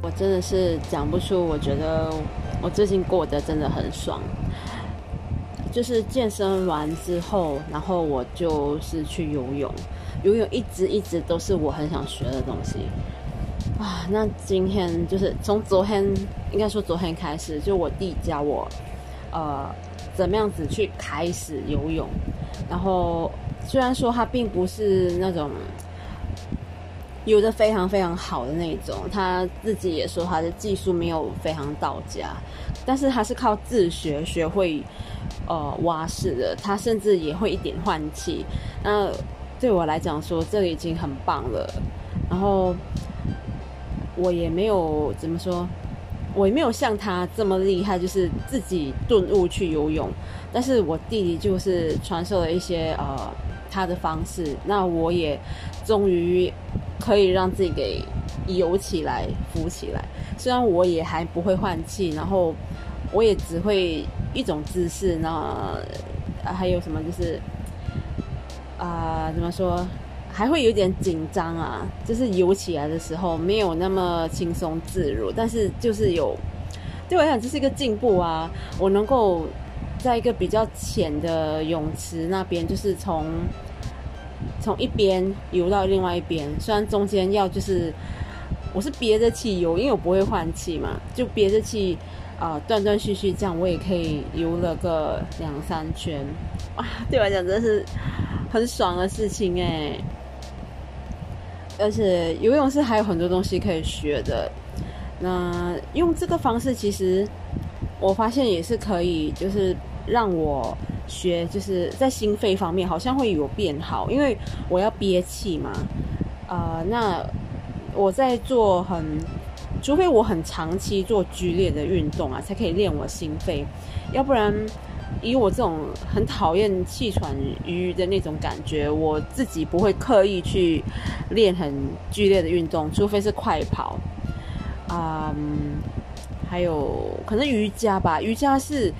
我真的是讲不出，我觉得我最近过得真的很爽。就是健身完之后，然后我就是去游泳，游泳一直一直都是我很想学的东西啊。那今天就是从昨天，应该说昨天开始，就我弟教我，呃，怎么样子去开始游泳。然后虽然说他并不是那种。游的非常非常好的那种，他自己也说他的技术没有非常到家，但是他是靠自学学会，呃，蛙式的。他甚至也会一点换气。那对我来讲说，这个已经很棒了。然后我也没有怎么说，我也没有像他这么厉害，就是自己顿悟去游泳。但是我弟弟就是传授了一些呃他的方式，那我也终于。可以让自己给游起来、浮起来。虽然我也还不会换气，然后我也只会一种姿势。那还有什么？就是啊，怎么说？还会有点紧张啊。就是游起来的时候没有那么轻松自如，但是就是有对我来讲这是一个进步啊。我能够在一个比较浅的泳池那边，就是从。从一边游到另外一边，虽然中间要就是，我是憋着气游，因为我不会换气嘛，就憋着气，啊，断断续续这样，我也可以游了个两三圈，哇，对我来讲真的是很爽的事情哎，而且游泳是还有很多东西可以学的，那用这个方式，其实我发现也是可以，就是让我。学就是在心肺方面好像会有变好，因为我要憋气嘛。呃，那我在做很，除非我很长期做剧烈的运动啊，才可以练我心肺。要不然，以我这种很讨厌气喘吁的那种感觉，我自己不会刻意去练很剧烈的运动，除非是快跑。嗯，还有可能瑜伽吧，瑜伽是。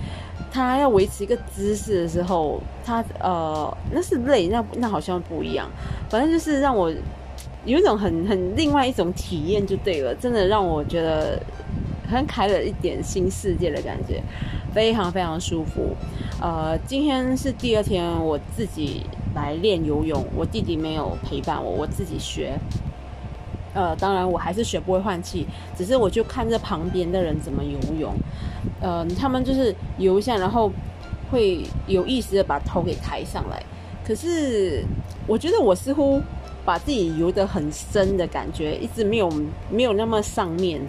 他要维持一个姿势的时候，他呃，那是累，那那好像不一样。反正就是让我有一种很很另外一种体验就对了，真的让我觉得好像开了一点新世界的感觉，非常非常舒服。呃，今天是第二天，我自己来练游泳，我弟弟没有陪伴我，我自己学。呃，当然我还是学不会换气，只是我就看着旁边的人怎么游泳。呃，他们就是游一下，然后会有意识的把头给抬上来。可是我觉得我似乎把自己游得很深的感觉，一直没有没有那么上面，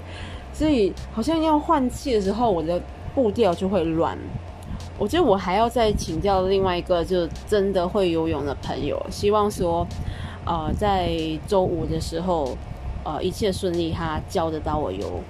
所以好像要换气的时候，我的步调就会乱。我觉得我还要再请教另外一个就真的会游泳的朋友，希望说，呃，在周五的时候，呃，一切顺利，他教得到我游。